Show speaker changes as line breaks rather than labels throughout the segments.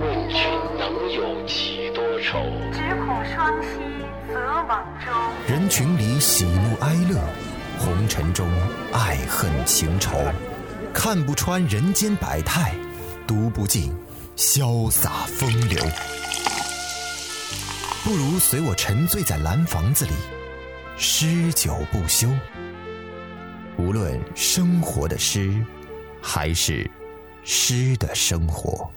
问君能有几多愁？
只苦双栖择网舟。
人群里喜怒哀乐，红尘中爱恨情仇，看不穿人间百态，读不尽潇洒风流。不如随我沉醉在蓝房子里，诗酒不休。无论生活的诗，还是诗的生活。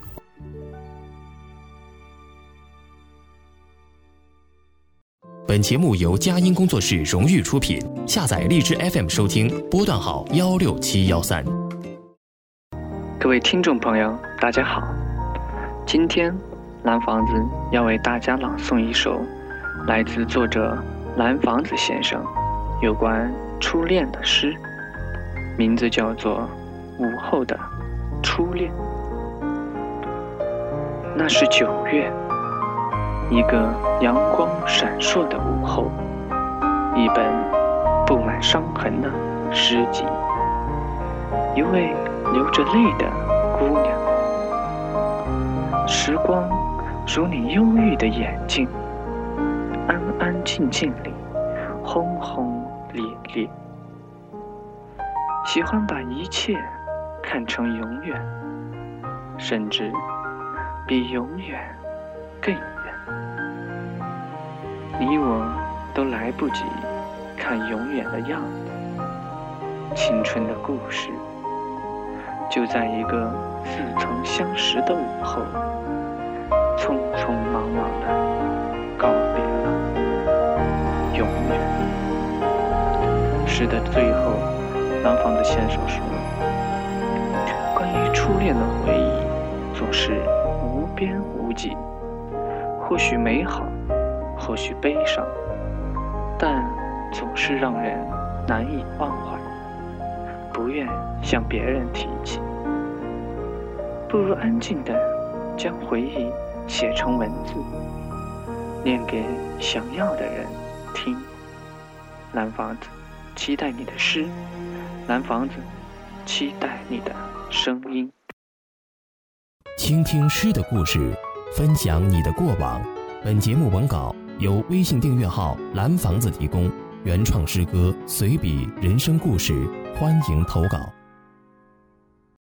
本节目由佳音工作室荣誉出品，下载荔枝 FM 收听，波段号幺六七幺三。
各位听众朋友，大家好，今天蓝房子要为大家朗诵一首来自作者蓝房子先生有关初恋的诗，名字叫做《午后的初恋》。那是九月，一个阳光闪烁的午后，一本布满伤痕的诗集，一位流着泪的姑娘。时光如你忧郁的眼睛，安安静静里，轰轰烈烈。喜欢把一切看成永远，甚至比永远更。你我都来不及看永远的样子，青春的故事就在一个似曾相识的午后，匆匆忙忙的告别了永远。诗的最后，南方的先生说：“关于初恋的回忆，总是无边无际，或许美好，或许悲伤，但总是让人难以忘怀，不愿向别人提起。不如安静的将回忆写成文字，念给想要的人听。蓝房子，期待你的诗。蓝房子，期待你的声音。
倾听诗的故事，分享你的过往。本节目文稿由微信订阅号“蓝房子”提供，原创诗歌、随笔、人生故事，欢迎投稿。